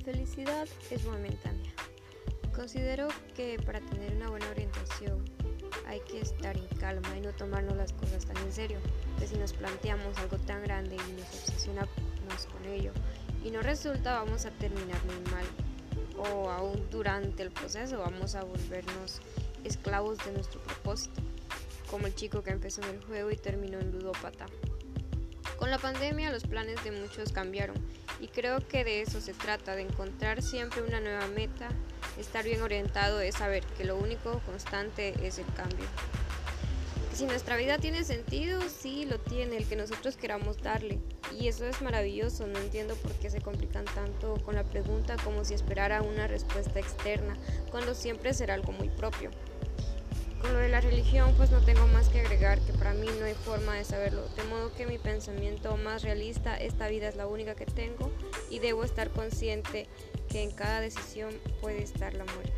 felicidad es momentánea. Considero que para tener una buena orientación hay que estar en calma y no tomarnos las cosas tan en serio, que si nos planteamos algo tan grande y nos obsesionamos con ello y no resulta vamos a terminar muy mal o aún durante el proceso vamos a volvernos esclavos de nuestro propósito, como el chico que empezó en el juego y terminó en ludópata. Con la pandemia los planes de muchos cambiaron y creo que de eso se trata, de encontrar siempre una nueva meta, estar bien orientado es saber que lo único constante es el cambio. Si nuestra vida tiene sentido, sí lo tiene, el que nosotros queramos darle. Y eso es maravilloso, no entiendo por qué se complican tanto con la pregunta como si esperara una respuesta externa, cuando siempre será algo muy propio. Con lo de la religión, pues no tengo más forma de saberlo, de modo que mi pensamiento más realista, esta vida es la única que tengo y debo estar consciente que en cada decisión puede estar la muerte.